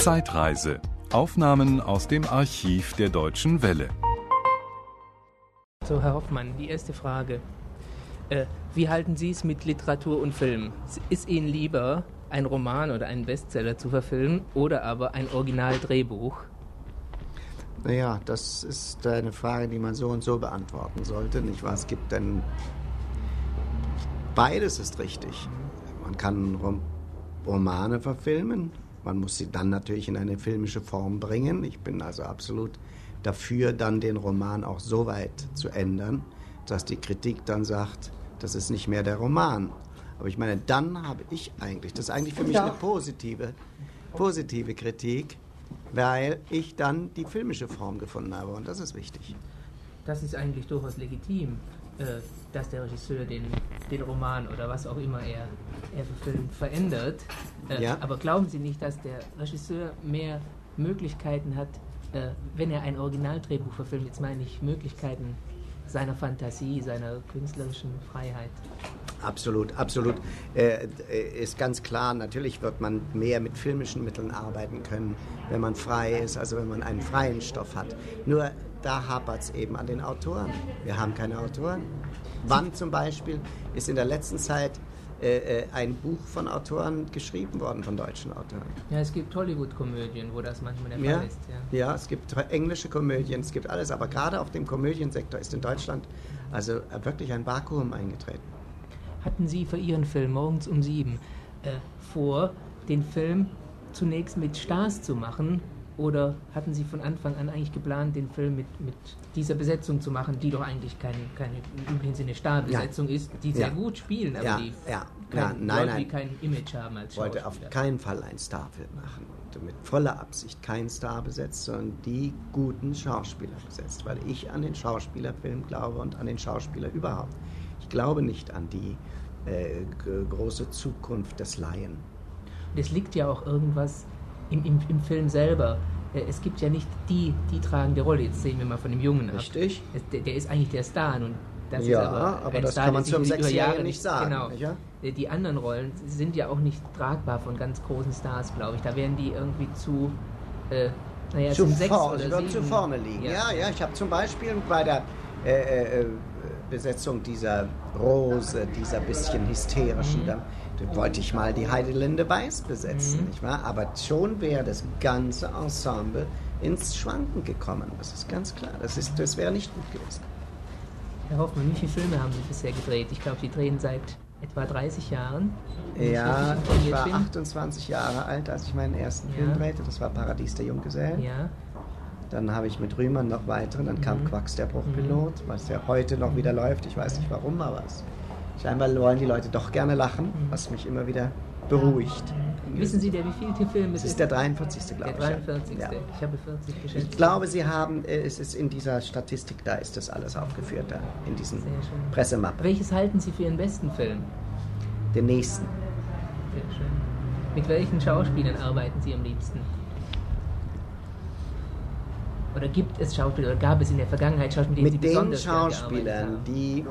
Zeitreise. Aufnahmen aus dem Archiv der Deutschen Welle. So, Herr Hoffmann, die erste Frage. Äh, wie halten Sie es mit Literatur und Film? Ist Ihnen lieber, ein Roman oder einen Bestseller zu verfilmen oder aber ein Originaldrehbuch? Naja, das ist eine Frage, die man so und so beantworten sollte. Nicht wahr? Es gibt dann. Beides ist richtig. Man kann Rom Romane verfilmen. Man muss sie dann natürlich in eine filmische Form bringen. Ich bin also absolut dafür, dann den Roman auch so weit zu ändern, dass die Kritik dann sagt, das ist nicht mehr der Roman. Aber ich meine, dann habe ich eigentlich, das ist eigentlich für mich eine positive, positive Kritik, weil ich dann die filmische Form gefunden habe und das ist wichtig. Das ist eigentlich durchaus legitim, äh, dass der Regisseur den, den Roman oder was auch immer er, er verfilmt verändert. Äh, ja. Aber glauben Sie nicht, dass der Regisseur mehr Möglichkeiten hat, äh, wenn er ein Originaldrehbuch verfilmt, jetzt meine ich Möglichkeiten seiner Fantasie, seiner künstlerischen Freiheit. Absolut, absolut. Äh, ist ganz klar, natürlich wird man mehr mit filmischen Mitteln arbeiten können, wenn man frei ist, also wenn man einen freien Stoff hat. Nur da hapert es eben an den Autoren. Wir haben keine Autoren. Wann zum Beispiel ist in der letzten Zeit äh, äh, ein Buch von Autoren geschrieben worden, von deutschen Autoren. Ja, es gibt Hollywood-Komödien, wo das manchmal der Fall ja, ist. Ja. ja, es gibt englische Komödien, es gibt alles, aber gerade auf dem Komödiensektor ist in Deutschland also wirklich ein Vakuum eingetreten. Hatten Sie für Ihren Film morgens um sieben äh, vor, den Film zunächst mit Stars zu machen oder hatten Sie von Anfang an eigentlich geplant, den Film mit, mit dieser Besetzung zu machen, die doch eigentlich keine, keine im üblichen Sinne Starbesetzung ja. ist, die sehr ja. gut spielen, aber ja. die ja. Kein, nein, nein. kein Image haben als Ich wollte auf keinen Fall einen Starfilm machen und mit voller Absicht keinen Star besetzt, sondern die guten Schauspieler besetzt, weil ich an den Schauspielerfilm glaube und an den Schauspieler überhaupt. Ich glaube nicht an die äh, große Zukunft des Laien. Es liegt ja auch irgendwas im, im, im Film selber. Äh, es gibt ja nicht die, die tragende Rolle. Jetzt sehen wir mal von dem Jungen Richtig. ab. Der, der, ist eigentlich der Star. Und das ja, ist aber, aber das Star, kann man zum Sechsjährigen nicht sagen. Genau. Ja? Äh, die anderen Rollen sind ja auch nicht tragbar von ganz großen Stars, glaube ich. Da werden die irgendwie zu, äh, naja, zu, vor, zu vorne liegen. Ja, ja, ja ich habe zum Beispiel bei der äh, äh, Besetzung dieser Rose, dieser bisschen hysterischen, mhm. da, da, wollte ich mal die Heidelinde Weiß besetzen, mhm. nicht wahr? Aber schon wäre das ganze Ensemble ins Schwanken gekommen. Das ist ganz klar. Das, das wäre nicht gut gewesen. Herr Hoffmann, wie viele Filme haben Sie bisher gedreht? Ich glaube, Sie drehen seit etwa 30 Jahren. Ja, ich war 28 Jahre alt, als ich meinen ersten ja. Film drehte. Das war Paradies der Junggesellen. Ja. Dann habe ich mit Rühmann noch weitere. Dann mhm. kam Quacks der Bruchpilot, mhm. was ja heute noch wieder läuft. Ich weiß nicht warum, aber es, scheinbar wollen die Leute doch gerne lachen, mhm. was mich immer wieder beruhigt. Mhm. Wissen Sie, der wievielte Film es ist? ist der 43. glaube ich. Der 43. Ja. Ich habe 40 geschätzt. Ich glaube, Sie haben, äh, es ist in dieser Statistik, da ist das alles aufgeführt, da in diesen Pressemappen. Welches halten Sie für Ihren besten Film? Den nächsten. Sehr schön. Mit welchen Schauspielern arbeiten Sie am liebsten? Oder gibt es Schauspieler, oder gab es in der Vergangenheit Schauspieler, mit, mit den Schauspielern, die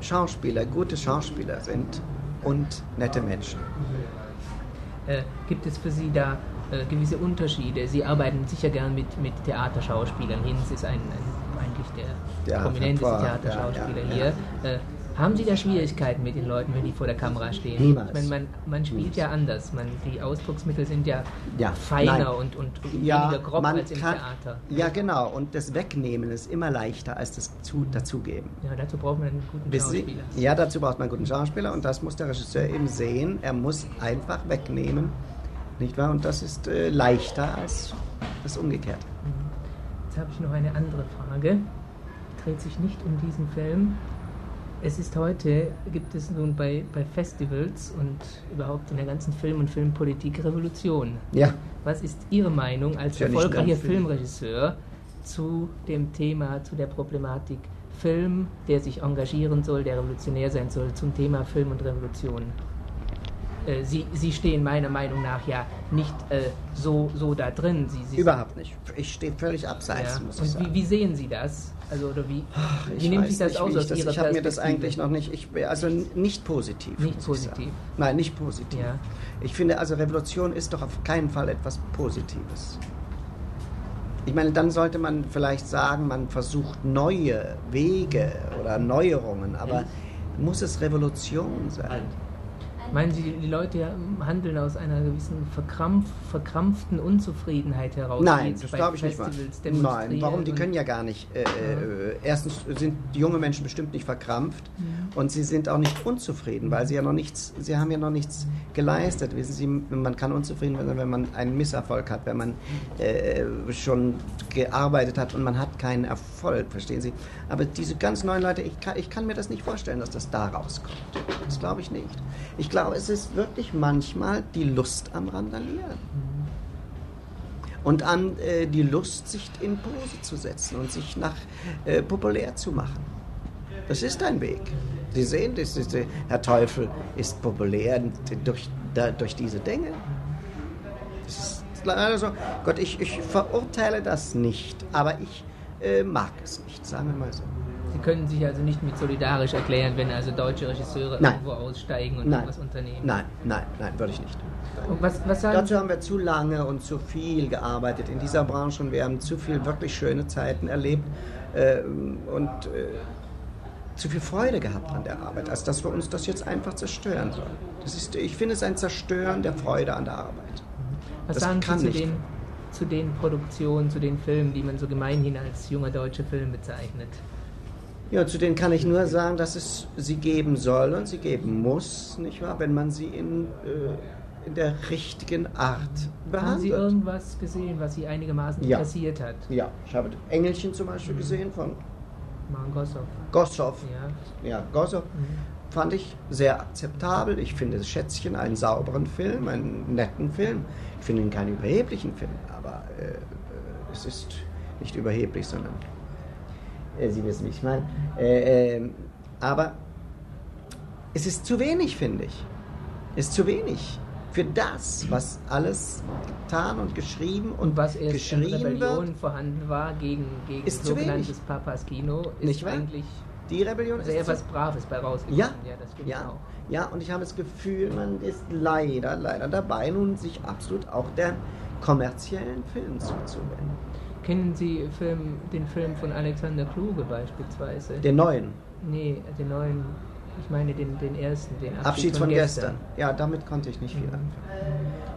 Schauspieler, gute Schauspieler sind und nette Menschen. Äh, gibt es für Sie da äh, gewisse Unterschiede? Sie arbeiten sicher gern mit, mit Theaterschauspielern. Hinz ist ein, ein eigentlich der ja, prominenteste Theaterschauspieler ja, ja, hier. Äh, haben Sie da Schwierigkeiten mit den Leuten, wenn die vor der Kamera stehen? Niemals. Ich meine, man, man spielt Niemals. ja anders. Man, die Ausdrucksmittel sind ja, ja feiner und, und ja, weniger grob als im kann, Theater. Ja, genau. Und das Wegnehmen ist immer leichter als das zu, dazugeben. Ja, dazu braucht man einen guten Bis Schauspieler. Sie, ja, dazu braucht man einen guten Schauspieler und das muss der Regisseur eben sehen. Er muss einfach wegnehmen. Nicht wahr? Und das ist äh, leichter als das Umgekehrte. Mhm. Jetzt habe ich noch eine andere Frage. Dreht sich nicht um diesen Film, es ist heute, gibt es nun bei, bei Festivals und überhaupt in der ganzen Film- und Filmpolitik Revolution. Ja. Was ist Ihre Meinung als ja erfolgreicher Filmregisseur zu dem Thema, zu der Problematik Film, der sich engagieren soll, der revolutionär sein soll, zum Thema Film und Revolution? äh, Sie, Sie stehen meiner Meinung nach ja nicht äh, so, so da drin. Sie, Sie Überhaupt nicht. Ich stehe völlig abseits, ja. muss ich Und sagen. Wie, wie sehen Sie das? Also, oder wie, Ach, wie nimmt sich das aus aus das, Ihrer Ich habe mir das eigentlich noch nicht, ich, also nicht positiv. Nicht positiv? Nein, nicht positiv. Ja. Ich finde, also Revolution ist doch auf keinen Fall etwas Positives. Ich meine, dann sollte man vielleicht sagen, man versucht neue Wege oder Neuerungen, aber muss es Revolution sein? Meinen Sie, die Leute handeln aus einer gewissen verkrampf, verkrampften Unzufriedenheit heraus? Nein, das glaube ich nicht mal. Nein, warum? Die können ja gar nicht. Äh, äh, erstens sind die junge Menschen bestimmt nicht verkrampft ja. und sie sind auch nicht unzufrieden, weil sie ja noch nichts, sie haben ja noch nichts geleistet. Wissen Sie, man kann unzufrieden sein, wenn man einen Misserfolg hat, wenn man äh, schon gearbeitet hat und man hat keinen Erfolg, verstehen Sie? Aber diese ganz neuen Leute, ich kann, ich kann mir das nicht vorstellen, dass das da rauskommt. Das glaube ich nicht. Ich glaube, es ist wirklich manchmal die Lust am Randalieren. Und an äh, die Lust, sich in Pose zu setzen und sich nach äh, populär zu machen. Das ist ein Weg. Sie sehen, das ist, äh, Herr Teufel ist populär durch, da, durch diese Dinge. Das ist also, Gott, ich, ich verurteile das nicht, aber ich äh, mag es nicht, sagen wir mal so. Sie können sich also nicht mit solidarisch erklären, wenn also deutsche Regisseure nein. irgendwo aussteigen und nein. etwas unternehmen. Nein, nein, nein, würde ich nicht. Was, was Dazu haben wir zu lange und zu viel gearbeitet in dieser Branche und wir haben zu viel wirklich schöne Zeiten erlebt äh, und äh, zu viel Freude gehabt an der Arbeit, als dass wir uns das jetzt einfach zerstören sollen. Das ist, ich finde es ein Zerstören der Freude an der Arbeit. Was das sagen Sie zu den, zu den Produktionen, zu den Filmen, die man so gemeinhin als junger deutscher Film bezeichnet? Ja, zu denen kann ich nur sagen, dass es sie geben soll und sie geben muss, nicht wahr, wenn man sie in, äh, in der richtigen Art behandelt. Haben Sie irgendwas gesehen, was Sie einigermaßen ja. interessiert hat? Ja, ich habe Engelchen zum Beispiel mhm. gesehen von Maren Gossow. Gossow. Ja, ja Gossow. Mhm. Fand ich sehr akzeptabel. Ich finde Schätzchen einen sauberen Film, einen netten Film. Ich finde ihn keinen überheblichen Film, aber äh, äh es ist nicht überheblich, sondern Sie wissen, wie ich meine. Äh, äh, aber es ist zu wenig, finde ich. Es ist zu wenig für das, was alles getan und geschrieben und, was erst geschrien in Rebellion wird, vorhanden war gegen, gegen ist sogenanntes Papas Kino, ist Nicht eigentlich die Rebellion sehr was Braves bei rausgekommen. Ja, ja, das ja, auch. ja, und ich habe das Gefühl, man ist leider, leider dabei, nun sich absolut auch der kommerziellen Film zuzuwenden. Kennen Sie Film, den Film von Alexander Kluge beispielsweise? Den neuen? Nee, den neuen, ich meine den, den ersten, den Abschied, Abschied von, von gestern. gestern. Ja, damit konnte ich nicht viel anfangen.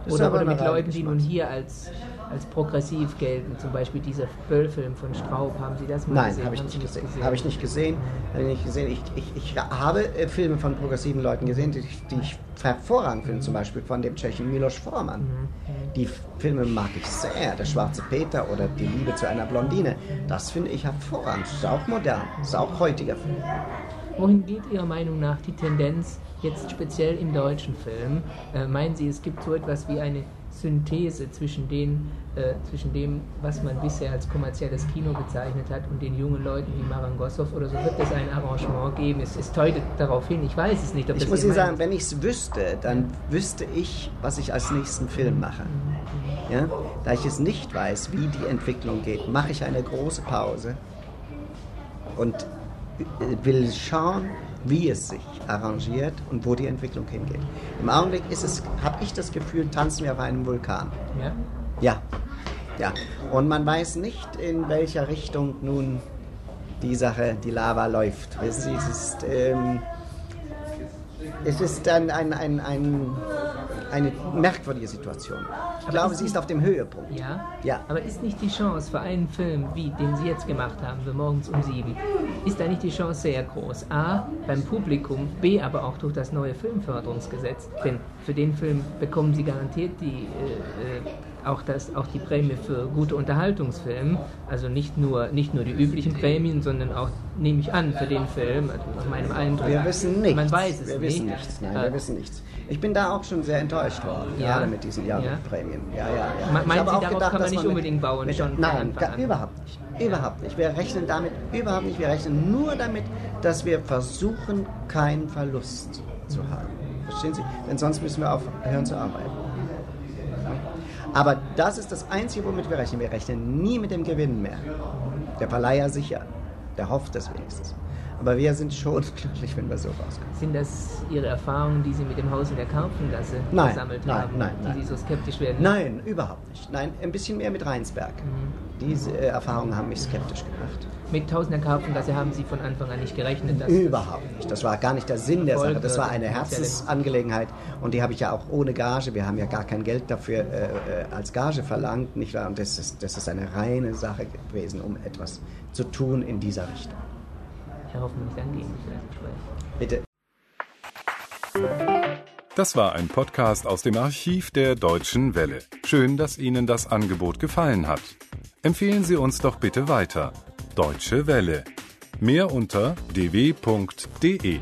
Oder, oder mit Leuten, die nun hier als, als progressiv gelten, zum Beispiel dieser Böll-Film von Straub, haben Sie das mal Nein, gesehen? Nein, habe ich, nicht gesehen. gesehen. Habe ich nicht gesehen. Habe ich nicht gesehen. Ich, ich, ich habe äh, Filme von progressiven Leuten gesehen, die, die ich hervorragend finde, zum Beispiel von dem Tschechen Milos Forman. Mhm. Die Filme mag ich sehr, Der schwarze Peter oder Die Liebe zu einer Blondine. Das finde ich hervorragend. Das ist auch modern, das ist auch heutiger Film. Wohin geht Ihrer Meinung nach die Tendenz jetzt speziell im deutschen Film? Äh, meinen Sie, es gibt so etwas wie eine Synthese zwischen, den, äh, zwischen dem, was man bisher als kommerzielles Kino bezeichnet hat, und den jungen Leuten wie Marangossow oder so wird es ein Arrangement geben. Es, es deutet darauf hin, ich weiß es nicht. ich muss Ihnen sagen, wenn ich es wüsste, dann wüsste ich, was ich als nächsten Film mache. Ja? Da ich es nicht weiß, wie die Entwicklung geht, mache ich eine große Pause und äh, will schauen, wie es sich arrangiert und wo die Entwicklung hingeht. Im Augenblick ist es, habe ich das Gefühl, tanzen wir auf einem Vulkan. Ja? Ja. Ja. Und man weiß nicht, in welcher Richtung nun die Sache, die Lava läuft. Es ist, ähm, es ist ein, ein, ein, ein eine merkwürdige Situation. Ich aber glaube, sie ist auf dem Höhepunkt. Ja? ja. Aber ist nicht die Chance für einen Film, wie den Sie jetzt gemacht haben, für morgens um sieben, ist da nicht die Chance sehr groß? A, beim Publikum, B, aber auch durch das neue Filmförderungsgesetz. Denn für den Film bekommen Sie garantiert die. Äh, äh auch, das, auch die Prämie für gute Unterhaltungsfilme, also nicht nur, nicht nur die üblichen Prämien, sondern auch, nehme ich an, für den Film, also nach meinem Eindruck. Wir wissen nichts. Man weiß es wir nicht. Wissen nichts. Nein, wir wissen nichts. Ich bin da auch schon sehr enttäuscht worden, ja. gerade mit diesen Jahresprämien. Ja, ja, ja. Meinen Sie, darauf gedacht, kann man nicht unbedingt bauen? Mit, schon nein, gar, überhaupt nicht. Überhaupt nicht. Wir rechnen damit überhaupt nicht. Wir rechnen nur damit, dass wir versuchen, keinen Verlust zu haben. Verstehen Sie? Denn sonst müssen wir aufhören zu arbeiten. Aber das ist das Einzige, womit wir rechnen. Wir rechnen nie mit dem Gewinn mehr. Der Verleiher sicher. Der hofft das wenigstens. Aber wir sind schon glücklich, wenn wir so rauskommen. Sind das Ihre Erfahrungen, die Sie mit dem Haus in der Karpfengasse nein, gesammelt nein, haben, nein, die nein. Sie so skeptisch werden? Nein, überhaupt nicht. Nein, ein bisschen mehr mit Rheinsberg. Mhm. Diese äh, Erfahrungen haben mich skeptisch gemacht. Mit Tausender Karpfengasse haben Sie von Anfang an nicht gerechnet? Dass Überhaupt nicht. Das war gar nicht der Sinn der Sache. Das war eine Herzensangelegenheit und die habe ich ja auch ohne Gage. Wir haben ja gar kein Geld dafür äh, äh, als Gage verlangt, nicht wahr? Und das ist, das ist eine reine Sache gewesen, um etwas zu tun in dieser Richtung. Herr Hoffmann, ich danke Ihnen für das Gespräch. Bitte. Das war ein Podcast aus dem Archiv der Deutschen Welle. Schön, dass Ihnen das Angebot gefallen hat. Empfehlen Sie uns doch bitte weiter. Deutsche Welle. Mehr unter dw.de.